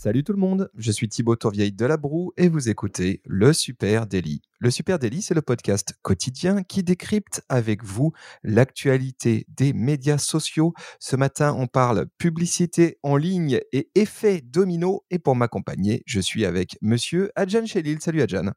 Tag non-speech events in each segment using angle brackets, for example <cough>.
Salut tout le monde, je suis Thibaut Tourvieille de La Broue et vous écoutez Le Super Daily. Le Super Daily, c'est le podcast quotidien qui décrypte avec vous l'actualité des médias sociaux. Ce matin, on parle publicité en ligne et effet domino. Et pour m'accompagner, je suis avec monsieur Adjan Chelil. Salut Adjan.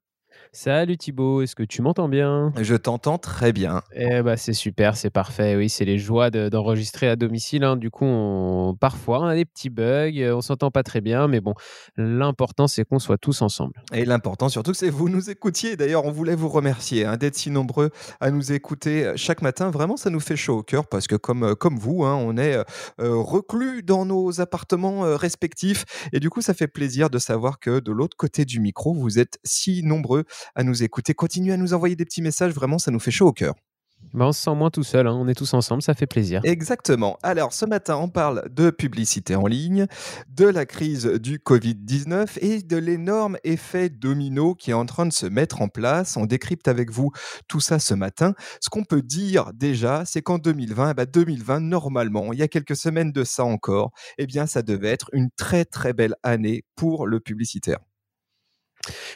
Salut Thibaut, est-ce que tu m'entends bien? Je t'entends très bien. Eh bah c'est super, c'est parfait. Oui, c'est les joies d'enregistrer à domicile. hein. Du coup, on- parfois on a des petits bugs, euh, on s'entend pas très bien, mais bon, l'important c'est qu'on soit tous ensemble. Et l'important surtout, c'est que vous nous écoutiez. D'ailleurs, on voulait vous remercier hein, d'être si nombreux à nous écouter euh, chaque matin. Vraiment, ça nous fait chaud au cœur parce que comme, euh, comme vous, hein, on est euh, reclus dans nos appartements euh, respectifs. Et du coup, ça fait plaisir de savoir que de l'autre côté du micro, vous êtes si nombreux à nous écouter. Continuez à nous envoyer des petits messages. Vraiment, ça nous fait chaud au cœur. Bah, on se sent moins tout seul, hein, on est tous ensemble, ça fait plaisir. Exactement. Alors, ce matin, on parle de publicité en ligne, de la crise du Covid-19 et de l'énorme effet domino qui est en train de se mettre en place. On décrypte avec vous tout ça ce matin. Ce qu'on peut dire déjà, c'est qu'en 2020, eh ben, 2020, normalement, il y a quelques semaines de ça encore, eh bien, ça devait être une très, très belle année pour le publicitaire.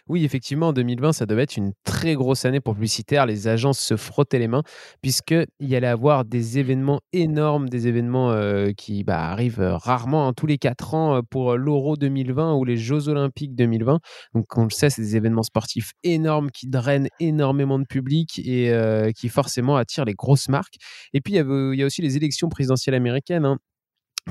Oui, effectivement, en 2020, ça devait être une très grosse année pour publicitaire. Les agences se frottaient les mains puisqu'il y allait avoir des événements énormes, des événements euh, qui bah, arrivent euh, rarement, hein, tous les quatre ans euh, pour l'Euro 2020 ou les Jeux Olympiques 2020. Donc, on le sait, c'est des événements sportifs énormes qui drainent énormément de public et qui forcément attirent les grosses marques. Et puis, il y, avait- il y a aussi les élections présidentielles américaines. hein,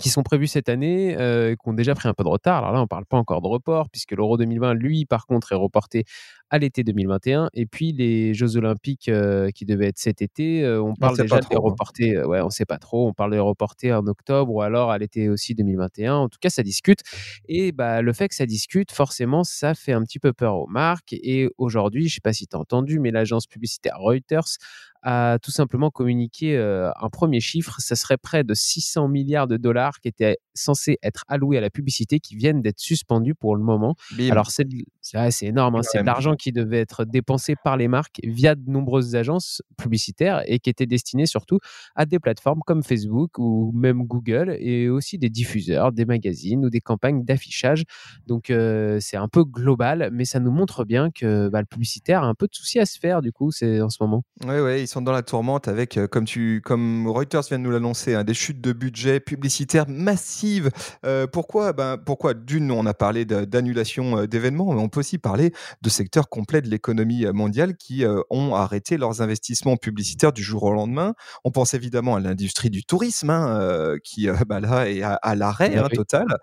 qui sont prévues cette année, euh, qui ont déjà pris un peu de retard. Alors là, on ne parle pas encore de report, puisque l'Euro 2020, lui, par contre, est reporté à l'été 2021. Et puis les Jeux Olympiques euh, qui devaient être cet été, euh, on parle déjà de les hein. reporter. ouais, on ne sait pas trop. On parle de les reporter en octobre ou alors à l'été aussi 2021. En tout cas, ça discute. Et bah, le fait que ça discute, forcément, ça fait un petit peu peur aux marques. Et aujourd'hui, je ne sais pas si tu as entendu, mais l'agence publicitaire Reuters a tout simplement communiqué euh, un premier chiffre. Ça serait près de 600 milliards de dollars qui étaient censés être alloués à la publicité qui viennent d'être suspendus pour le moment. Bim. Alors, c'est ouais, énorme. hein. C'est de l'argent qui devait être dépensé par les marques via de nombreuses agences publicitaires et qui était destiné surtout à des plateformes comme Facebook ou même Google et aussi des diffuseurs, des magazines ou des campagnes d'affichage. Donc, euh, c'est un peu global, mais ça nous montre bien que bah, le publicitaire a un peu de soucis à se faire du coup c'est en ce moment. Oui, ils sont dans la tourmente avec, euh, comme, tu, comme Reuters vient de nous l'annoncer, hein, des chutes de budget publicitaire massives. Euh, pourquoi ben, Pourquoi D'une, on a parlé d'annulation euh, d'événements, mais on peut aussi parler de secteurs complets de l'économie mondiale qui ont arrêté leurs investissements publicitaires du jour au lendemain. On pense évidemment à l'industrie du tourisme, hein, qui bah, là est à, à l'arrêt Ah hein, total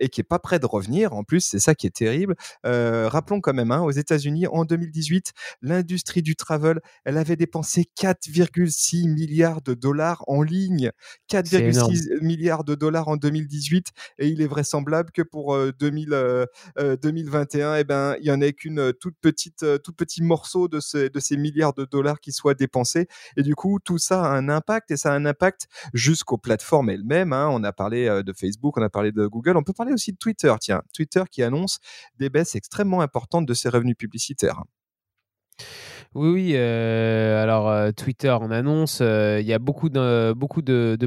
et qui est pas prêt de revenir. En plus, c'est ça qui est terrible. Rappelons quand même, aux États-Unis, en 2018, l'industrie du travel, elle avait dépensé 4,6 milliards de dollars en ligne. 4,6 milliards de dollars en 2018. Et il est vraisemblable que pour euh, 2000, euh, euh, 2021, eh ben, il y en ait qu'une euh, toute petite, euh, tout petit morceau de, ce- de ces milliards de dollars qui soient dépensés. Et du coup, tout ça a un impact et ça a un impact jusqu'aux plateformes elles-mêmes. hein. On a parlé euh, de Facebook, on a parlé de Google, on peut parler aussi de Twitter. Tiens, Twitter qui annonce des baisses extrêmement importantes de ses revenus publicitaires. Oui, euh, alors, euh, Twitter en annonce. euh, Il y a beaucoup de,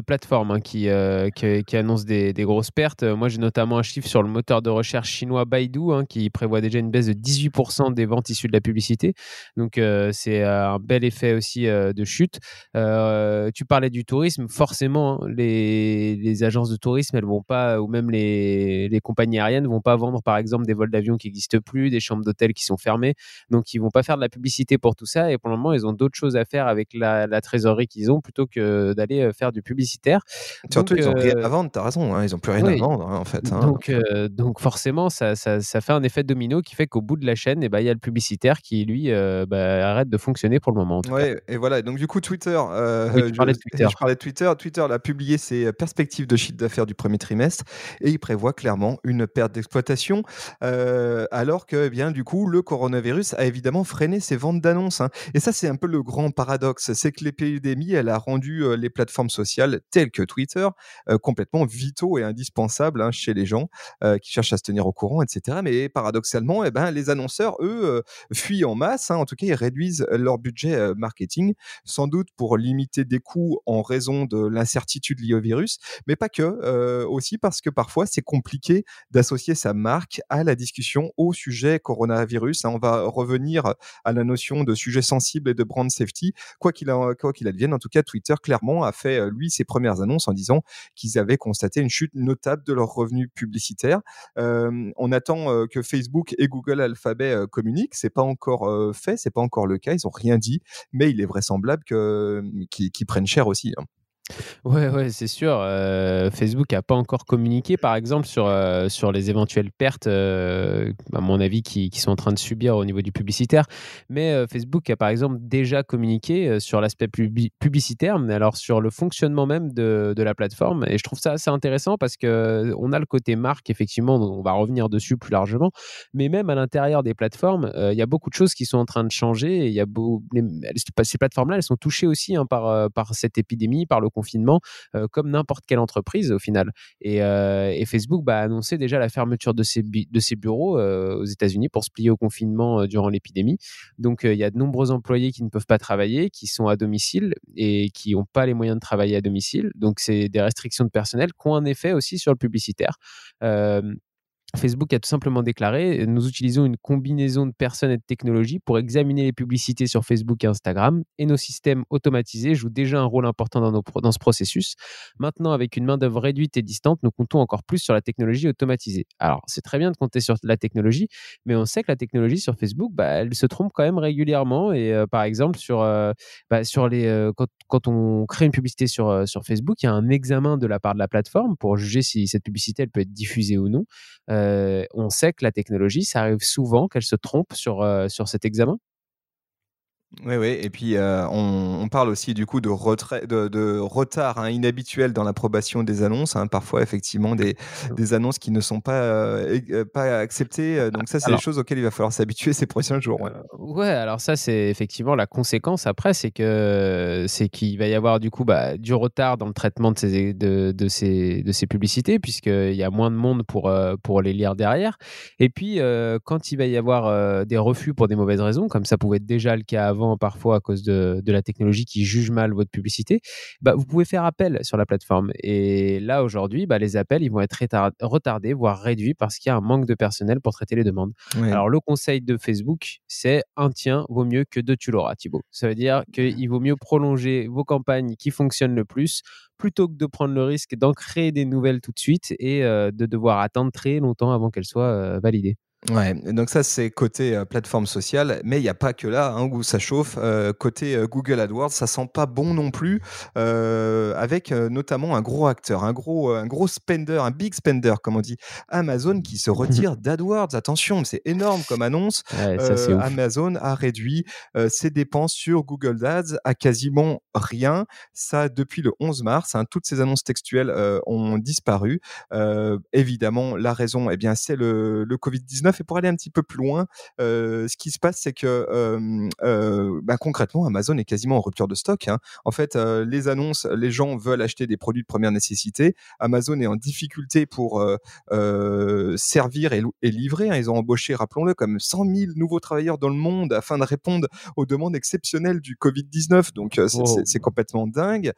plateformes hein, qui, annoncent des, grosses pertes. Moi, j'ai notamment un chiffre sur le moteur de recherche chinois Baidu hein, qui prévoit déjà une baisse de 18% des ventes issues de la publicité. Donc, c'est un bel effet aussi de chute. Tu parlais du tourisme. Forcément, hein, les, agences de tourisme, elles vont pas, ou même les, compagnies aériennes, vont pas vendre, par exemple, des vols d'avion qui n'existent plus, des chambres d'hôtel qui sont fermées. Donc, ils vont pas faire de la publicité pour tout ça. Et pour le moment, ils ont d'autres choses à faire avec la, la trésorerie qu'ils ont plutôt que d'aller euh, faire du publicitaire. Surtout, Donc, ils n'ont rien euh, à vendre, tu as raison, hein, ils n'ont plus rien oui. à vendre hein, en fait. hein. Donc, euh, donc forcément, ça, ça, ça fait un effet domino qui fait qu'au bout de la chaîne, eh ben, il y a le publicitaire qui, lui, euh, bah, arrête de fonctionner pour le moment. Ouais, et voilà. Donc du coup, Twitter. Oui, je, parlais de Twitter. je parlais de Twitter. Twitter a publié ses perspectives de chiffre d'affaires du premier trimestre et il prévoit clairement une perte d'exploitation, alors que, eh bien, du coup, le coronavirus a évidemment freiné ses ventes d'annonces. Hein. Et ça, c'est un peu le grand paradoxe, c'est que l'épidémie, elle a rendu les plateformes sociales telles que Twitter complètement vitaux et indispensables hein, chez les gens qui cherchent à se tenir au courant, etc. Mais paradoxalement, eh ben, les annonceurs, eux, fuient en masse. Hein. En tout cas, ils réduisent leur budget marketing, sans doute pour limiter des coûts en raison de l'incertitude liée au virus, mais pas que, aussi parce que parfois c'est compliqué d'associer sa marque à la discussion au sujet coronavirus. On va revenir à la notion de sujet sensible et de brand safety. Quoi qu'il advienne, en tout cas, Twitter clairement a fait lui ses premières annonces en disant qu'ils avaient constaté une chute notable de leurs revenus publicitaires. on attend que Facebook et Google Alphabet communiquent. C'est pas encore fait, c'est pas encore le cas. Ils ont rien dit, mais il est vraisemblable qu'ils prennent cher aussi. Hein. Ouais, ouais, c'est sûr. Facebook n'a pas encore communiqué, par exemple, sur, sur les éventuelles pertes, à mon avis, qui, qui, sont en train de subir au niveau du publicitaire. Mais Facebook a, par exemple, déjà communiqué sur l'aspect publicitaire, mais alors sur le fonctionnement même de, de, la plateforme. Et je trouve ça assez intéressant parce qu'on a le côté marque, effectivement, on va revenir dessus plus largement. Mais même à l'intérieur des plateformes, il y a beaucoup de choses qui sont en train de changer. Et y a beau, ces plateformes-là, elles sont touchées aussi hein, par, par cette épidémie, par le confinement, euh, comme n'importe quelle entreprise au final. Et, euh, Facebook bah, a annoncé déjà la fermeture de ses, de ses bureaux euh, aux États-Unis pour se plier au confinement durant l'épidémie. Donc il y a de nombreux employés qui ne peuvent pas travailler, qui sont à domicile et qui n'ont pas les moyens de travailler à domicile. Donc c'est des restrictions de personnel qui ont un effet aussi sur le publicitaire. Facebook a tout simplement déclaré Nous utilisons une combinaison de personnes et de technologies pour examiner les publicités sur Facebook et Instagram, et nos systèmes automatisés jouent déjà un rôle important dans, ce processus. Maintenant, avec une main-d'œuvre réduite et distante, nous comptons encore plus sur la technologie automatisée. Alors, c'est très bien de compter sur la technologie, mais on sait que la technologie sur Facebook, bah, elle se trompe quand même régulièrement. Et euh, par exemple, sur, euh, bah, sur les, euh, quand, quand, on crée une publicité sur, sur Facebook, il y a un examen de la part de la plateforme pour juger si cette publicité elle peut être diffusée ou non. Euh, on sait que la technologie, ça arrive souvent qu'elle se trompe sur, euh, sur cet examen. Oui, oui. Et puis, euh, on, parle aussi du coup de, retrait, de, retard hein, inhabituel dans l'approbation des annonces. Hein. parfois, effectivement, des, mmh. des, annonces qui ne sont pas, euh, euh, pas acceptées. Donc, ça, c'est des choses auxquelles il va falloir s'habituer ces prochains jours. Ouais. alors ça, c'est effectivement la conséquence après, c'est que c'est qu'il va y avoir du coup bah, du retard dans le traitement de ces, de, de ces, de ces publicités, puisqu'il y a moins de monde pour, pour les lire derrière. Et puis, quand il va y avoir des refus pour des mauvaises raisons, comme ça pouvait être déjà le cas avant, parfois à cause de, la technologie qui juge mal votre publicité, bah, vous pouvez faire appel sur la plateforme. Et là, aujourd'hui, bah, les appels, ils vont être retardés, voire réduits parce qu'il y a un manque de personnel pour traiter les demandes. Alors, le conseil de Facebook, c'est un tien vaut mieux que deux tu l'auras, Thibaut. Ça veut dire qu'il vaut mieux prolonger vos campagnes qui fonctionnent le plus plutôt que de prendre le risque d'en créer des nouvelles tout de suite et euh, de devoir attendre très longtemps avant qu'elles soient euh, validées. Ouais, donc ça c'est côté plateforme sociale, mais il n'y a pas que là hein, où ça chauffe. côté Google AdWords, ça sent pas bon non plus, avec notamment un gros acteur, un gros, un gros spender, un big spender comme on dit, Amazon qui se <laughs> retire d'AdWords. Attention, c'est énorme comme annonce. Amazon a réduit ses dépenses sur Google Ads à quasiment rien. Ça depuis le 11 mars. Hein, toutes ces annonces textuelles ont disparu. évidemment, la raison, eh bien, c'est le, le Covid-19 et pour aller un petit peu plus loin, ce qui se passe, c'est que bah, concrètement, Amazon est quasiment en rupture de stock. Hein. En fait, les annonces, les gens veulent acheter des produits de première nécessité. Amazon est en difficulté pour servir et, livrer. Hein. Ils ont embauché, rappelons-le, comme 100 000 nouveaux travailleurs dans le monde afin de répondre aux demandes exceptionnelles du Covid-19. Donc, c'est complètement dingue.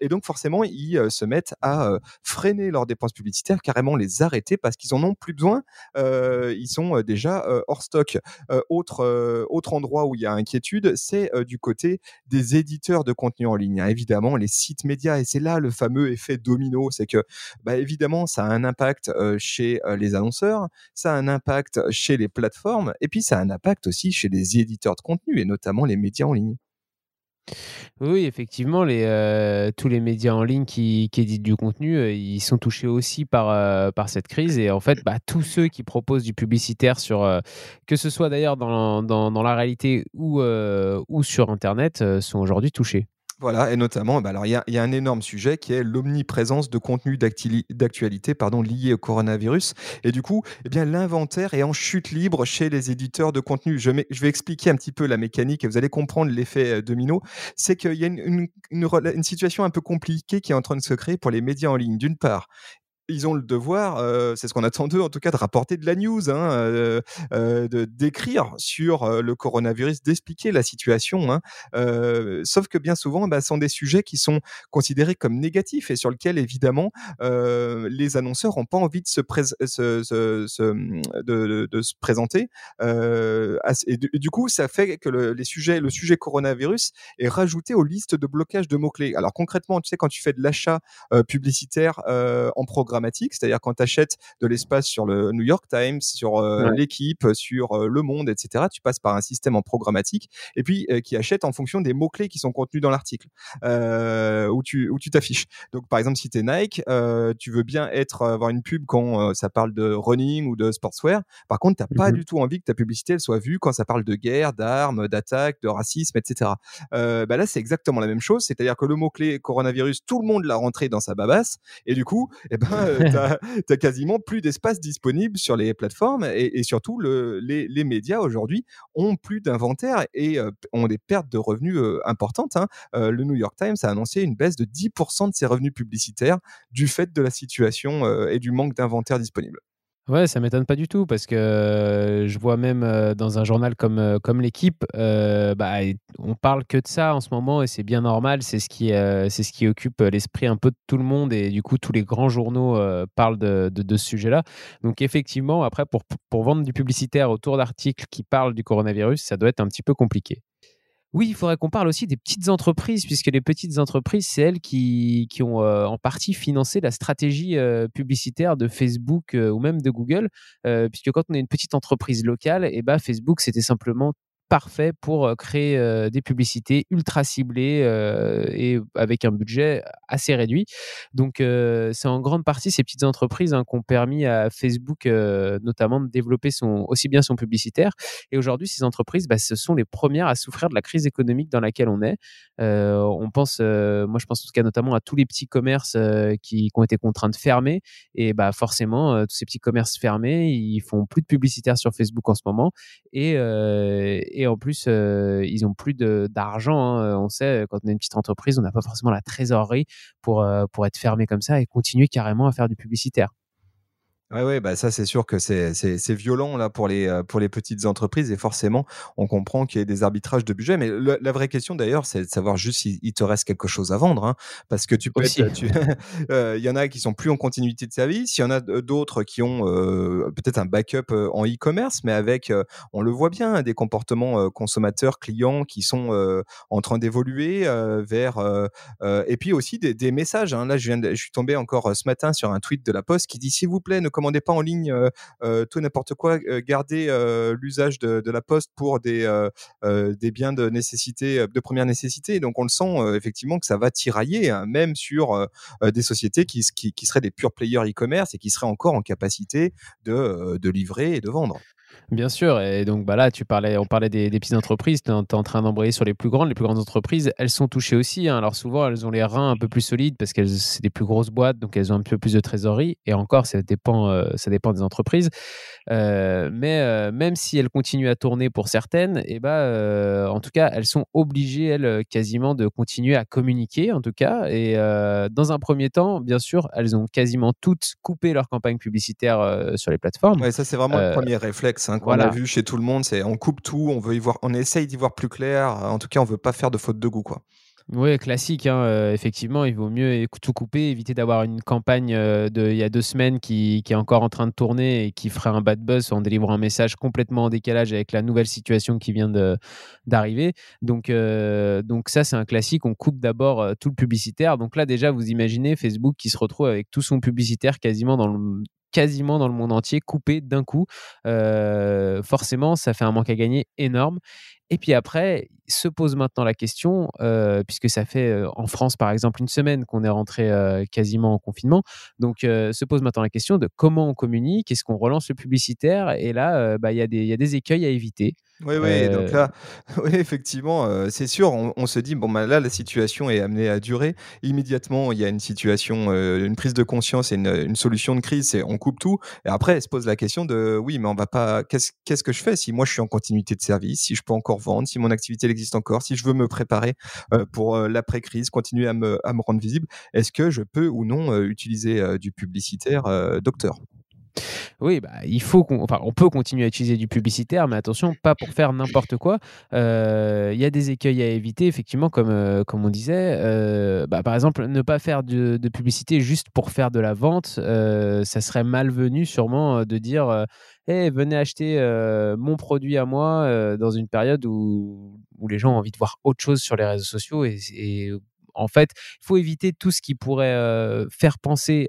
et donc, forcément, ils se mettent à freiner leurs dépenses publicitaires, carrément les arrêter parce qu'ils en ont plus besoin. ils sont déjà hors stock. autre, autre endroit où il y a inquiétude, c'est du côté des éditeurs de contenu en ligne. Hein. Évidemment, les sites médias, et c'est là le fameux effet domino, c'est que bah, évidemment, ça a un impact chez les annonceurs, ça a un impact chez les plateformes, et puis ça a un impact aussi chez les éditeurs de contenu, et notamment les médias en ligne. Oui, effectivement, euh, tous les médias en ligne qui, éditent du contenu, euh, ils sont touchés aussi par, euh, par cette crise. Et en fait, bah, tous ceux qui proposent du publicitaire que ce soit d'ailleurs dans, la réalité ou sur Internet, sont aujourd'hui touchés. Voilà, et notamment, bah, alors il y a, y a un énorme sujet qui est l'omniprésence de d'actili- d'actualité pardon, liés au coronavirus. Et du coup, eh bien, l'inventaire est en chute libre chez les éditeurs de contenu. Je, vais expliquer un petit peu la mécanique et vous allez comprendre l'effet euh, domino. C'est qu'il y a une, une- une une situation un peu compliquée qui est en train de se créer pour les médias en ligne. D'une part, ils ont le devoir, euh, c'est ce qu'on attend d'eux en tout cas, de rapporter de la news, hein, euh, euh, de d'écrire sur le coronavirus, d'expliquer la situation. hein. Sauf que bien souvent, bah, ce sont des sujets qui sont considérés comme négatifs et sur lesquels évidemment les annonceurs n'ont pas envie de se, présenter. Et, du, coup, ça fait que le, les sujets, le sujet coronavirus est rajouté aux listes de blocage de mots-clés. Alors concrètement, tu sais, quand tu fais de l'achat publicitaire en programmatique, c'est-à-dire quand tu achètes de l'espace sur le New York Times, sur euh, Ouais. l'équipe, sur euh, Le Monde, etc., tu passes par un système en programmatique et puis euh, qui achète en fonction des mots-clés qui sont contenus dans l'article euh, où tu où tu t'affiches. Donc par exemple, si tu es Nike, euh, tu veux bien être avoir une pub quand euh, ça parle de running ou de sportswear. Par contre, tu n'as pas Mhm. du tout envie que ta publicité elle soit vue quand ça parle de guerre, d'armes, d'attaques, de racisme, etc. Euh, bah là, c'est exactement la même chose. C'est-à-dire que le mot-clé coronavirus, tout le monde l'a rentré dans sa babasse. Et du coup, eh ben, euh, tu as, <laughs> quasiment plus d'espace disponible sur les plateformes. Et, surtout, le, les, médias aujourd'hui ont plus d'inventaire et euh, ont des pertes de revenus euh, importantes. hein. Le New York Times a annoncé une baisse de 10% de ses revenus publicitaires du fait de la situation et du manque d'inventaire disponible. Ouais, ça m'étonne pas du tout parce que euh, je vois même euh, dans un journal comme, euh, comme l'équipe, bah, on parle que de ça en ce moment et c'est bien normal. C'est ce qui, c'est ce qui occupe l'esprit un peu de tout le monde et du coup tous les grands journaux parlent de, de, de ce sujet-là. Donc effectivement, après pour, pour vendre du publicitaire autour d'articles qui parlent du coronavirus, ça doit être un petit peu compliqué. Oui, il faudrait qu'on parle aussi des petites entreprises, puisque les petites entreprises, c'est elles qui, qui ont euh, en partie financé la stratégie euh, publicitaire de Facebook euh, ou même de Google, puisque quand on est une petite entreprise locale, et ben Facebook, c'était simplement parfait pour créer des publicités ultra ciblées et avec un budget assez réduit. Donc, c'est en grande partie ces petites entreprises hein, qui ont permis à Facebook notamment de développer son, aussi bien son publicitaire. Et aujourd'hui, ces entreprises, bah, ce sont les premières à souffrir de la crise économique dans laquelle on est. On pense, moi je pense en tout cas notamment à tous les petits commerces qui, ont été contraints de fermer. Et bah, forcément, tous ces petits commerces fermés, ils font plus de publicitaire sur Facebook en ce moment. Et, et en plus, euh, ils ont plus d'argent. hein. On sait, quand on est une petite entreprise, on n'a pas forcément la trésorerie pour, euh, pour être fermé comme ça et continuer carrément à faire du publicitaire. Ouais, ouais, bah ça c'est sûr que c'est violent là pour les euh, pour les petites entreprises et forcément on comprend qu'il y ait des arbitrages de budget. Mais le- la vraie question d'ailleurs c'est de savoir juste s'il il te reste quelque chose à vendre, hein, parce que tu peux <laughs> euh, il y en a qui sont plus en continuité de service, il y en a d'autres qui ont euh, peut-être un backup en e-commerce, mais avec euh, on le voit bien des comportements consommateurs clients qui sont en train d'évoluer vers et puis aussi des, des messages. hein. Là je viens de- je suis tombé encore ce matin sur un tweet de la Poste qui dit s'il vous plaît ne commandez pas en ligne euh, euh, tout n'importe quoi, euh, gardez l'usage de, la poste pour des, des biens de nécessité, de première nécessité. Donc on le sent effectivement que ça va tirailler, hein, même sur des sociétés qui, qui, seraient des pure players e-commerce et qui seraient encore en capacité de livrer et de vendre. Bien sûr, et donc bah là, tu parlais, on parlait des, des petites entreprises, tu es, en train d'embrayer sur les plus grandes. Les plus grandes entreprises, elles sont touchées aussi. hein. Alors souvent, elles ont les reins un peu plus solides parce qu'elles c'est des plus grosses boîtes, donc elles ont un peu plus de trésorerie. Et encore, ça dépend, euh, ça dépend des entreprises. Euh, mais euh, même si elles continuent à tourner pour certaines, et bah, euh, en tout cas, elles sont obligées, elles, quasiment de continuer à communiquer, en tout cas. Et dans un premier temps, bien sûr, elles ont quasiment toutes coupé leur campagne publicitaire sur les plateformes. Ouais, ça c'est vraiment le premier réflexe hein, qu'on voilà. a vu chez tout le monde, c'est on coupe tout, on veut y voir, on essaye d'y voir plus clair. En tout cas, on veut pas faire de faute de goût, quoi. Oui, classique. hein, euh, effectivement, il vaut mieux tout couper, éviter d'avoir une campagne euh, de il y a deux semaines qui, qui est encore en train de tourner et qui ferait un bad buzz en délivrant un message complètement en décalage avec la nouvelle situation qui vient d'arriver. Donc, euh, donc ça, c'est un classique. On coupe d'abord tout le publicitaire. Donc là, déjà, vous imaginez Facebook qui se retrouve avec tout son publicitaire quasiment dans le quasiment dans le monde entier, coupé d'un coup. Forcément, ça fait un manque à gagner énorme. Et puis après, se pose maintenant la question, puisque ça fait en France par exemple une semaine qu'on est rentré quasiment en confinement, donc se pose maintenant la question de comment on communique, est-ce qu'on relance le publicitaire? Et là, bah, il il y a des écueils à éviter. Oui, oui, donc là, <laughs> oui, effectivement, euh, c'est sûr, on, on se dit, bon, bah, là, la situation est amenée à durer. Immédiatement, il y a une situation, euh, une prise de conscience et une, une solution de crise, c'est on coupe tout. Et après, elle se pose la question de, oui, mais on va pas, qu'est-ce qu'est-ce que je fais si moi je suis en continuité de service, si je peux encore vendre, si mon activité elle existe encore, si je veux me préparer euh, pour euh, l'après-crise, continuer à me, à me rendre visible, est-ce que je peux ou non euh, utiliser euh, du publicitaire euh, docteur? Oui, bah, il faut qu'on, on peut continuer à utiliser du publicitaire, mais attention, pas pour faire n'importe quoi. Euh, Il y a des écueils à éviter, effectivement, comme, euh, comme on disait. Euh, bah, par exemple, ne pas faire de, publicité juste pour faire de la vente, ça serait malvenu sûrement de dire Hey, venez acheter mon produit à moi dans une période où, où les gens ont envie de voir autre chose sur les réseaux sociaux et en fait, il faut éviter tout ce qui pourrait faire penser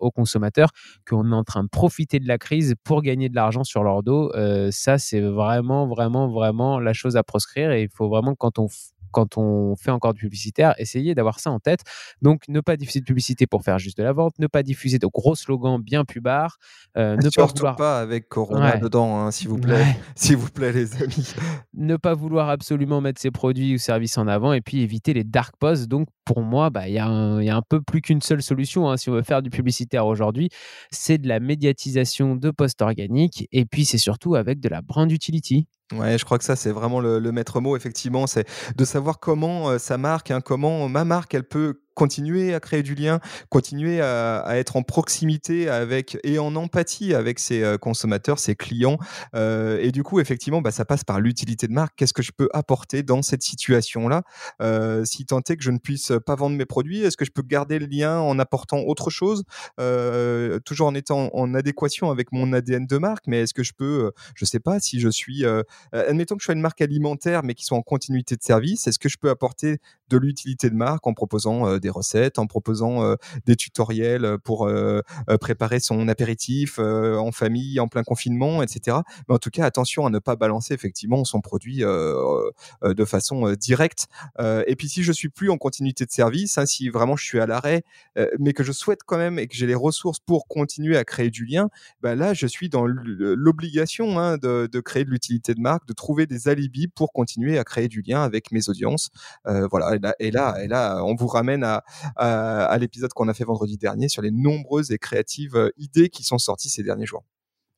aux consommateurs qu'on est en train de profiter de la crise pour gagner de l'argent sur leur dos. Ça, c'est vraiment, vraiment, vraiment la chose à proscrire. Et il faut vraiment, quand on, quand on fait encore du publicitaire, essayer d'avoir ça en tête. Donc, ne pas diffuser de publicité pour faire juste de la vente, ne pas diffuser de gros slogans bien pubards, euh, ne pas Surtout vouloir... pas avec Corona Ouais. dedans, hein, s'il vous plaît, Ouais. <laughs> s'il vous plaît, les amis. ne pas vouloir absolument mettre ses produits ou services en avant et puis éviter les dark posts. Donc, pour moi, bah, il y, a un- il y a un peu plus qu'une seule solution hein, si on veut faire du publicitaire aujourd'hui. C'est de la médiatisation de posts organiques et puis c'est surtout avec de la brand utility. Ouais, je crois que ça, c'est vraiment le, maître mot, effectivement, c'est de savoir comment euh, sa marque, hein, comment ma marque, elle peut continuer à créer du lien, continuer à, être en proximité avec et en empathie avec ses euh, consommateurs, ses clients. Euh, et du coup, effectivement, bah, ça passe par l'utilité de marque. Qu'est-ce que je peux apporter dans cette situation-là? Euh, Si tant est que je ne puisse pas vendre mes produits, est-ce que je peux garder le lien en apportant autre chose, toujours en étant en adéquation avec mon ADN de marque Mais est-ce que je peux, je sais pas, si je suis admettons que je sois une marque alimentaire, mais qui soit en continuité de service, est-ce que je peux apporter de l'utilité de marque en proposant euh, des recettes, en proposant euh, des tutoriels euh, pour préparer son apéritif en famille, en plein confinement, etc. Mais en tout cas, attention à ne pas balancer effectivement son produit de façon directe. Et puis, si je suis plus en continuité de service, hein, si vraiment je suis à l'arrêt, mais que je souhaite quand même et que j'ai les ressources pour continuer à créer du lien, bah là, je suis dans l'obligation hein, de, de créer de l'utilité de marque, de trouver des alibis pour continuer à créer du lien avec mes audiences. Euh, voilà. Et là, et là, on vous ramène à l'épisode qu'on a fait vendredi dernier sur les nombreuses et créatives euh, idées qui sont sorties ces derniers jours.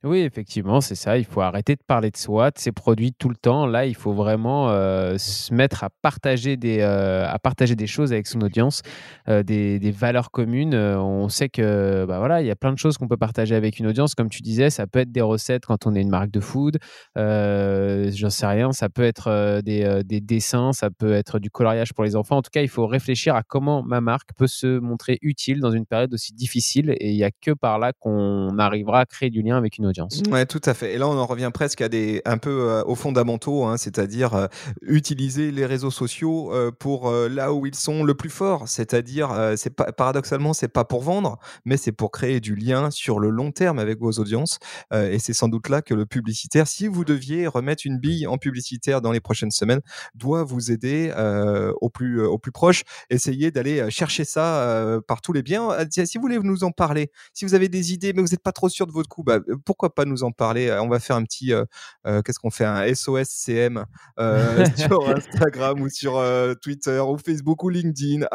Oui, effectivement, c'est ça. Il faut arrêter de parler de soi, de ses produits tout le temps. Là, il faut vraiment euh, se mettre à partager des, euh, à partager des choses avec son audience, euh, des, valeurs communes. On sait que, bah voilà, il y a plein de choses qu'on peut partager avec une audience. Comme tu disais, ça peut être des recettes quand on est une marque de food. J'en sais rien. Ça peut être des, des dessins, ça peut être du coloriage pour les enfants. En tout cas, il faut réfléchir à comment ma marque peut se montrer utile dans une période aussi difficile. Et il n'y a que par là qu'on arrivera à créer du lien avec une audience. Ouais, tout à fait. Et là, on en revient presque à des un peu euh, aux fondamentaux, hein, c'est-à-dire euh, utiliser les réseaux sociaux euh, pour euh, là où ils sont le plus forts. C'est-à-dire, euh, c'est pas paradoxalement, c'est pas pour vendre, mais c'est pour créer du lien sur le long terme avec vos audiences. Euh, et c'est sans doute là que le publicitaire, si vous deviez remettre une bille en publicitaire dans les prochaines semaines, doit vous aider euh, au plus au plus proche. Essayez d'aller chercher ça euh, par tous les biens. Tiens, Si vous voulez nous en parler, si vous avez des idées, mais vous n'êtes pas trop sûr de votre coup, bah, pourquoi pas nous en parler? Euh, On va faire un petit, euh, euh, qu'est-ce qu'on fait, un SOS CM <laughs> <laughs> sur Instagram ou sur Twitter ou Facebook ou LinkedIn,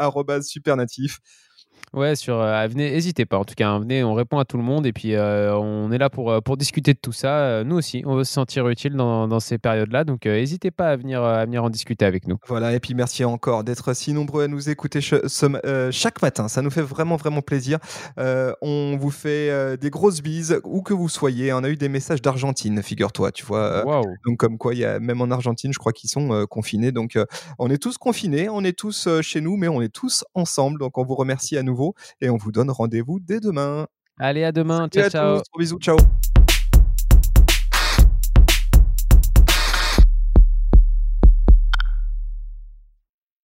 supernatif. Ouais, sur euh, venez, n'hésitez pas. En tout cas, hein, venez, on répond à tout le monde et puis euh, on est là pour, euh, pour discuter de tout ça. Euh, nous aussi, on veut se sentir utile dans, dans ces périodes-là. Donc, euh, n'hésitez pas à venir, à venir en discuter avec nous. Voilà, et puis merci encore d'être si nombreux à nous écouter ce chaque matin. Ça nous fait vraiment, vraiment plaisir. On vous fait des grosses bises, où que vous soyez. On a eu des messages d'Argentine, figure-toi, tu vois. Waouh! donc comme quoi, y a, même en Argentine, je crois qu'ils sont confinés. Donc on est tous confinés, on est tous chez nous, mais on est tous ensemble. Donc on vous remercie à nouveau et on vous donne rendez-vous dès demain. Allez, à demain. Salut Ciao, à ciao. tous, bisous, ciao.